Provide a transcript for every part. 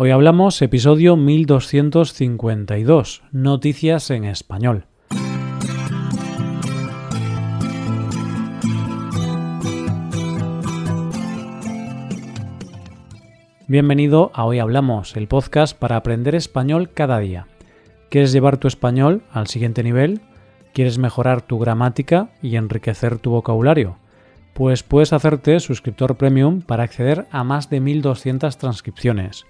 Hoy hablamos episodio 1252, Noticias en Español. Bienvenido a Hoy Hablamos, el podcast para aprender español cada día. ¿Quieres llevar tu español al siguiente nivel? ¿Quieres mejorar tu gramática y enriquecer tu vocabulario? Pues puedes hacerte suscriptor premium para acceder a más de 1200 transcripciones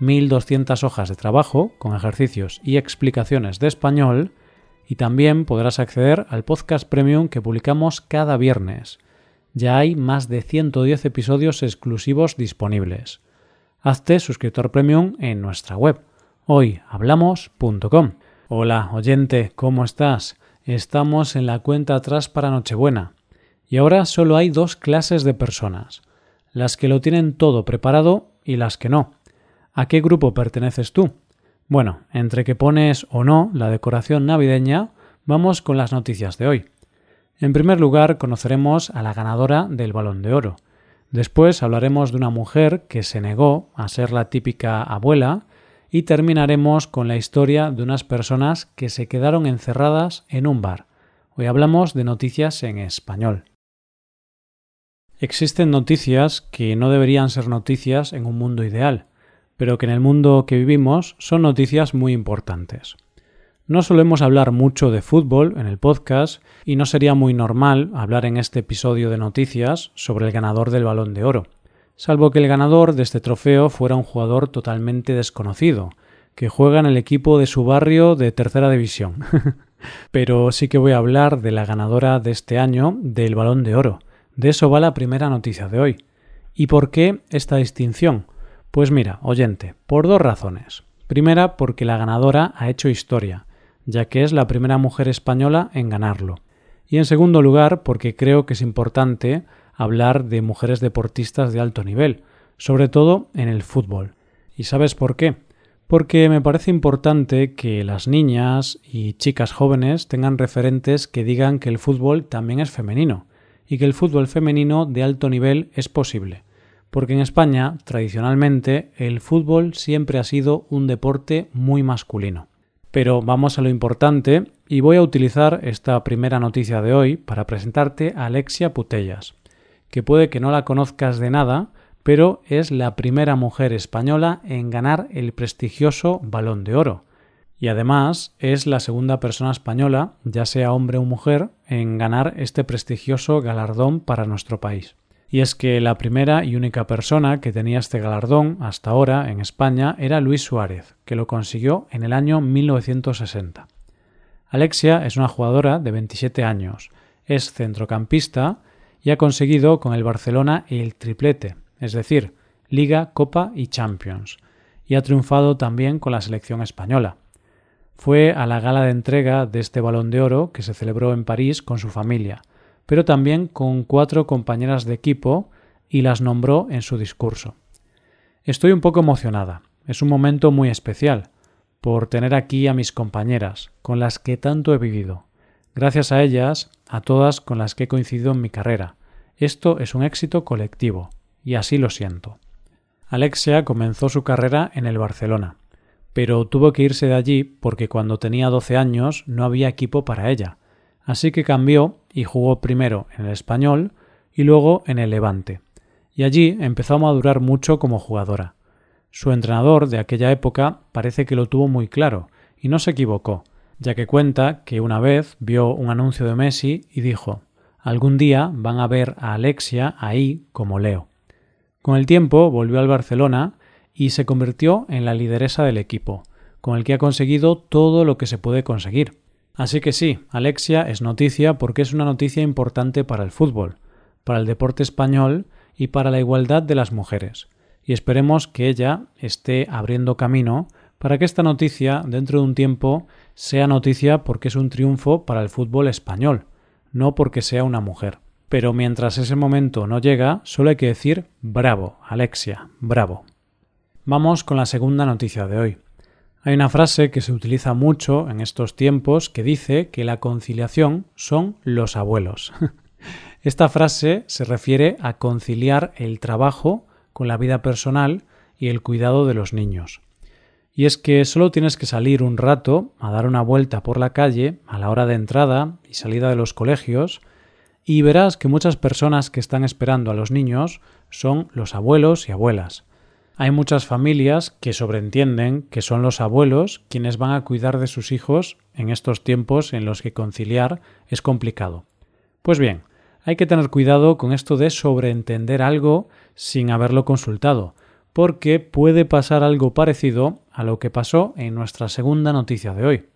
1.200 hojas de trabajo con ejercicios y explicaciones de español y también podrás acceder al podcast premium que publicamos cada viernes. Ya hay más de 110 episodios exclusivos disponibles. Hazte suscriptor premium en nuestra web hoyhablamos.com. Hola, oyente, ¿cómo estás? Estamos en la cuenta atrás para Nochebuena. Y ahora solo hay dos clases de personas, las que lo tienen todo preparado y las que no. ¿A qué grupo perteneces tú? Bueno, entre que pones o no la decoración navideña, vamos con las noticias de hoy. En primer lugar, conoceremos a la ganadora del Balón de Oro. Después hablaremos de una mujer que se negó a ser la típica abuela y terminaremos con la historia de unas personas que se quedaron encerradas en un bar. Hoy hablamos de noticias en español. Existen noticias que no deberían ser noticias en un mundo ideal pero que en el mundo que vivimos son noticias muy importantes. No solemos hablar mucho de fútbol en el podcast y no sería muy normal hablar en este episodio de noticias sobre el ganador del balón de oro, salvo que el ganador de este trofeo fuera un jugador totalmente desconocido, que juega en el equipo de su barrio de tercera división. Pero sí que voy a hablar de la ganadora de este año del balón de oro. De eso va la primera noticia de hoy. ¿Y por qué esta distinción? Pues mira, oyente, por dos razones. Primera, porque la ganadora ha hecho historia, ya que es la primera mujer española en ganarlo. Y en segundo lugar, porque creo que es importante hablar de mujeres deportistas de alto nivel, sobre todo en el fútbol. ¿Y sabes por qué? Porque me parece importante que las niñas y chicas jóvenes tengan referentes que digan que el fútbol también es femenino y que el fútbol femenino de alto nivel es posible porque en España, tradicionalmente, el fútbol siempre ha sido un deporte muy masculino. Pero vamos a lo importante y voy a utilizar esta primera noticia de hoy para presentarte a Alexia Putellas, que puede que no la conozcas de nada, pero es la primera mujer española en ganar el prestigioso Balón de Oro. Y además es la segunda persona española, ya sea hombre o mujer, en ganar este prestigioso galardón para nuestro país y es que la primera y única persona que tenía este galardón hasta ahora en España era Luis Suárez, que lo consiguió en el año 1960. Alexia es una jugadora de 27 años, es centrocampista y ha conseguido con el Barcelona el triplete, es decir, Liga, Copa y Champions, y ha triunfado también con la selección española. Fue a la gala de entrega de este balón de oro que se celebró en París con su familia, pero también con cuatro compañeras de equipo y las nombró en su discurso. Estoy un poco emocionada. Es un momento muy especial por tener aquí a mis compañeras, con las que tanto he vivido. Gracias a ellas, a todas con las que he coincidido en mi carrera. Esto es un éxito colectivo, y así lo siento. Alexia comenzó su carrera en el Barcelona, pero tuvo que irse de allí porque cuando tenía 12 años no había equipo para ella, Así que cambió y jugó primero en el español y luego en el Levante. Y allí empezó a madurar mucho como jugadora. Su entrenador de aquella época parece que lo tuvo muy claro y no se equivocó, ya que cuenta que una vez vio un anuncio de Messi y dijo algún día van a ver a Alexia ahí como Leo. Con el tiempo volvió al Barcelona y se convirtió en la lideresa del equipo, con el que ha conseguido todo lo que se puede conseguir. Así que sí, Alexia es noticia porque es una noticia importante para el fútbol, para el deporte español y para la igualdad de las mujeres. Y esperemos que ella esté abriendo camino para que esta noticia, dentro de un tiempo, sea noticia porque es un triunfo para el fútbol español, no porque sea una mujer. Pero mientras ese momento no llega, solo hay que decir bravo, Alexia, bravo. Vamos con la segunda noticia de hoy. Hay una frase que se utiliza mucho en estos tiempos que dice que la conciliación son los abuelos. Esta frase se refiere a conciliar el trabajo con la vida personal y el cuidado de los niños. Y es que solo tienes que salir un rato a dar una vuelta por la calle a la hora de entrada y salida de los colegios y verás que muchas personas que están esperando a los niños son los abuelos y abuelas. Hay muchas familias que sobreentienden que son los abuelos quienes van a cuidar de sus hijos en estos tiempos en los que conciliar es complicado. Pues bien, hay que tener cuidado con esto de sobreentender algo sin haberlo consultado, porque puede pasar algo parecido a lo que pasó en nuestra segunda noticia de hoy.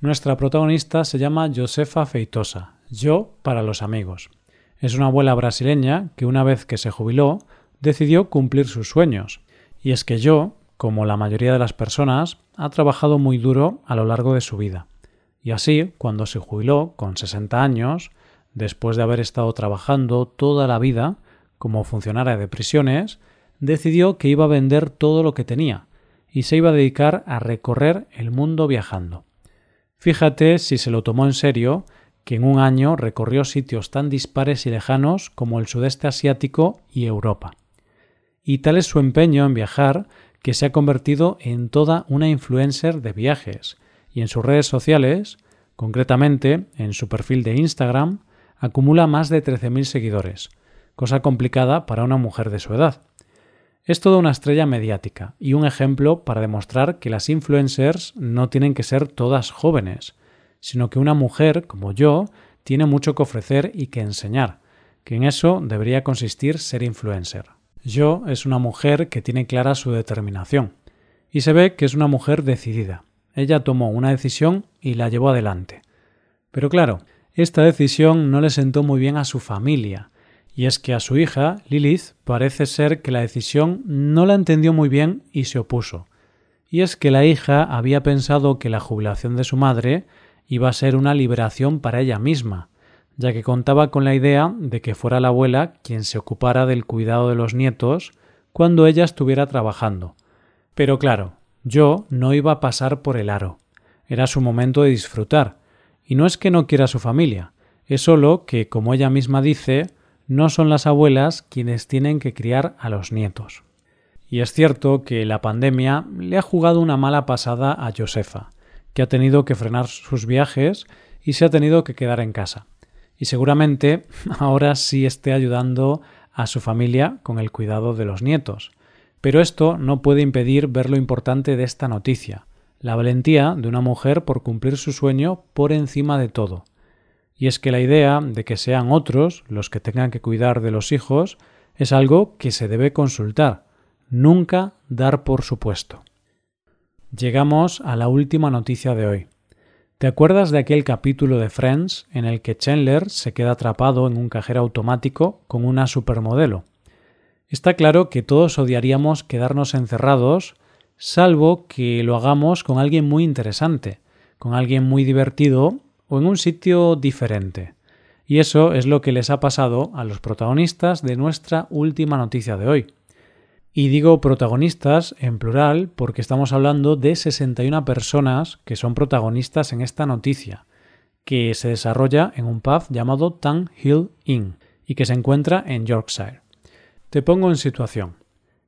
Nuestra protagonista se llama Josefa Feitosa, yo para los amigos. Es una abuela brasileña que una vez que se jubiló decidió cumplir sus sueños. Y es que yo, como la mayoría de las personas, ha trabajado muy duro a lo largo de su vida. Y así, cuando se jubiló, con 60 años, después de haber estado trabajando toda la vida como funcionaria de prisiones, decidió que iba a vender todo lo que tenía y se iba a dedicar a recorrer el mundo viajando. Fíjate si se lo tomó en serio que en un año recorrió sitios tan dispares y lejanos como el sudeste asiático y Europa. Y tal es su empeño en viajar que se ha convertido en toda una influencer de viajes, y en sus redes sociales, concretamente en su perfil de Instagram, acumula más de 13.000 seguidores, cosa complicada para una mujer de su edad. Es toda una estrella mediática y un ejemplo para demostrar que las influencers no tienen que ser todas jóvenes, sino que una mujer como yo tiene mucho que ofrecer y que enseñar, que en eso debería consistir ser influencer. Yo es una mujer que tiene clara su determinación, y se ve que es una mujer decidida. Ella tomó una decisión y la llevó adelante. Pero claro, esta decisión no le sentó muy bien a su familia, y es que a su hija, Lilith, parece ser que la decisión no la entendió muy bien y se opuso. Y es que la hija había pensado que la jubilación de su madre iba a ser una liberación para ella misma, ya que contaba con la idea de que fuera la abuela quien se ocupara del cuidado de los nietos cuando ella estuviera trabajando. Pero claro, yo no iba a pasar por el aro. Era su momento de disfrutar. Y no es que no quiera su familia, es solo que, como ella misma dice, no son las abuelas quienes tienen que criar a los nietos. Y es cierto que la pandemia le ha jugado una mala pasada a Josefa, que ha tenido que frenar sus viajes y se ha tenido que quedar en casa. Y seguramente ahora sí esté ayudando a su familia con el cuidado de los nietos. Pero esto no puede impedir ver lo importante de esta noticia, la valentía de una mujer por cumplir su sueño por encima de todo. Y es que la idea de que sean otros los que tengan que cuidar de los hijos es algo que se debe consultar, nunca dar por supuesto. Llegamos a la última noticia de hoy. ¿Te acuerdas de aquel capítulo de Friends en el que Chandler se queda atrapado en un cajero automático con una supermodelo? Está claro que todos odiaríamos quedarnos encerrados, salvo que lo hagamos con alguien muy interesante, con alguien muy divertido o en un sitio diferente. Y eso es lo que les ha pasado a los protagonistas de nuestra última noticia de hoy. Y digo protagonistas en plural porque estamos hablando de 61 personas que son protagonistas en esta noticia, que se desarrolla en un pub llamado Tang Hill Inn y que se encuentra en Yorkshire. Te pongo en situación.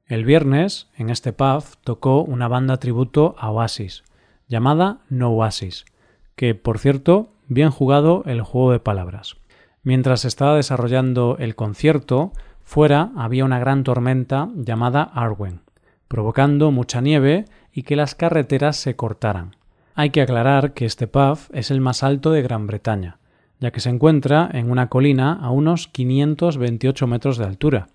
El viernes, en este pub, tocó una banda tributo a Oasis, llamada No Oasis, que, por cierto, bien jugado el juego de palabras. Mientras estaba desarrollando el concierto, Fuera había una gran tormenta llamada Arwen, provocando mucha nieve y que las carreteras se cortaran. Hay que aclarar que este pub es el más alto de Gran Bretaña, ya que se encuentra en una colina a unos 528 metros de altura.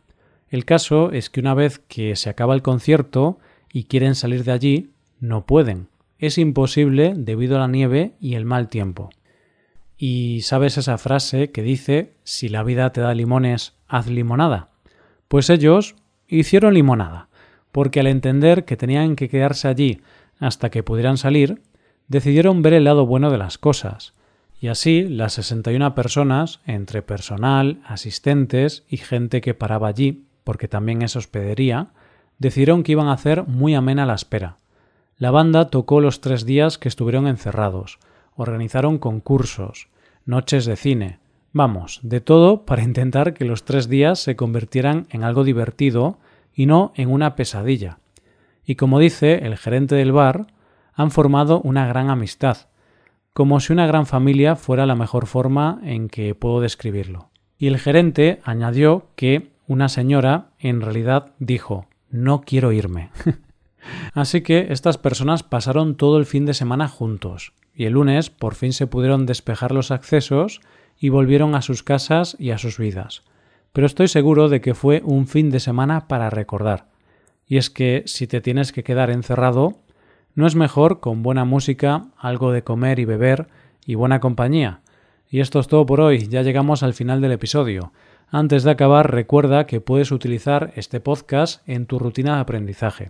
El caso es que una vez que se acaba el concierto y quieren salir de allí, no pueden. Es imposible debido a la nieve y el mal tiempo. Y sabes esa frase que dice si la vida te da limones, haz limonada. Pues ellos hicieron limonada, porque al entender que tenían que quedarse allí hasta que pudieran salir, decidieron ver el lado bueno de las cosas. Y así las 61 personas, entre personal, asistentes y gente que paraba allí, porque también es hospedería, decidieron que iban a hacer muy amena la espera. La banda tocó los tres días que estuvieron encerrados, organizaron concursos, noches de cine, vamos, de todo para intentar que los tres días se convirtieran en algo divertido y no en una pesadilla. Y como dice el gerente del bar, han formado una gran amistad, como si una gran familia fuera la mejor forma en que puedo describirlo. Y el gerente añadió que una señora en realidad dijo no quiero irme. Así que estas personas pasaron todo el fin de semana juntos, y el lunes por fin se pudieron despejar los accesos y volvieron a sus casas y a sus vidas. Pero estoy seguro de que fue un fin de semana para recordar. Y es que si te tienes que quedar encerrado, ¿no es mejor con buena música, algo de comer y beber y buena compañía? Y esto es todo por hoy, ya llegamos al final del episodio. Antes de acabar, recuerda que puedes utilizar este podcast en tu rutina de aprendizaje,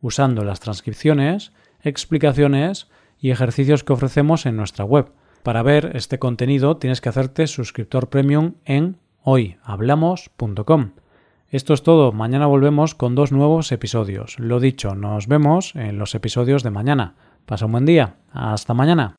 usando las transcripciones, explicaciones y ejercicios que ofrecemos en nuestra web. Para ver este contenido tienes que hacerte suscriptor premium en hoyhablamos.com. Esto es todo, mañana volvemos con dos nuevos episodios. Lo dicho, nos vemos en los episodios de mañana. Pasa un buen día. Hasta mañana.